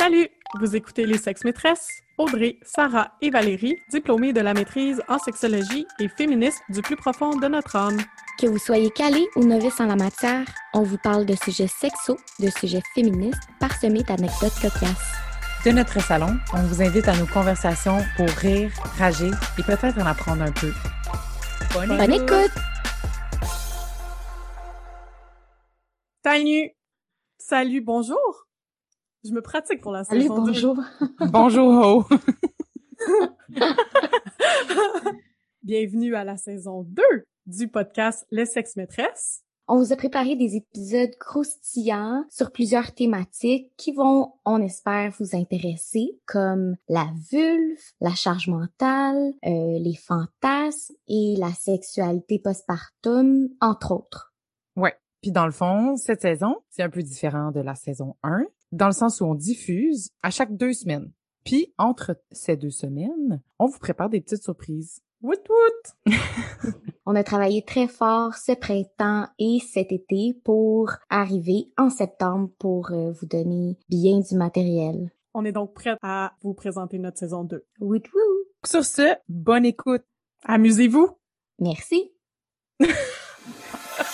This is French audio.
Salut! Vous écoutez Les Sexes Maîtresses, Audrey, Sarah et Valérie, diplômées de la maîtrise en sexologie et féministes du plus profond de notre âme. Que vous soyez calé ou novice en la matière, on vous parle de sujets sexos, de sujets féministes, parsemés d'anecdotes cocasses. De notre salon, on vous invite à nos conversations pour rire, rager et peut-être en apprendre un peu. Bonne, Bonne écoute! Salut! Salut, bonjour! Je me pratique pour la saison bonjour. bonjour. Bienvenue à la saison 2 du podcast Les Sex Maîtresses. On vous a préparé des épisodes croustillants sur plusieurs thématiques qui vont, on espère, vous intéresser, comme la vulve, la charge mentale, euh, les fantasmes et la sexualité postpartum, entre autres. Ouais. Puis dans le fond, cette saison, c'est un peu différent de la saison 1 dans le sens où on diffuse à chaque deux semaines. Puis, entre ces deux semaines, on vous prépare des petites surprises. Wout wout! on a travaillé très fort ce printemps et cet été pour arriver en septembre pour euh, vous donner bien du matériel. On est donc prêt à vous présenter notre saison 2. Wout wout! Sur ce, bonne écoute! Amusez-vous! Merci!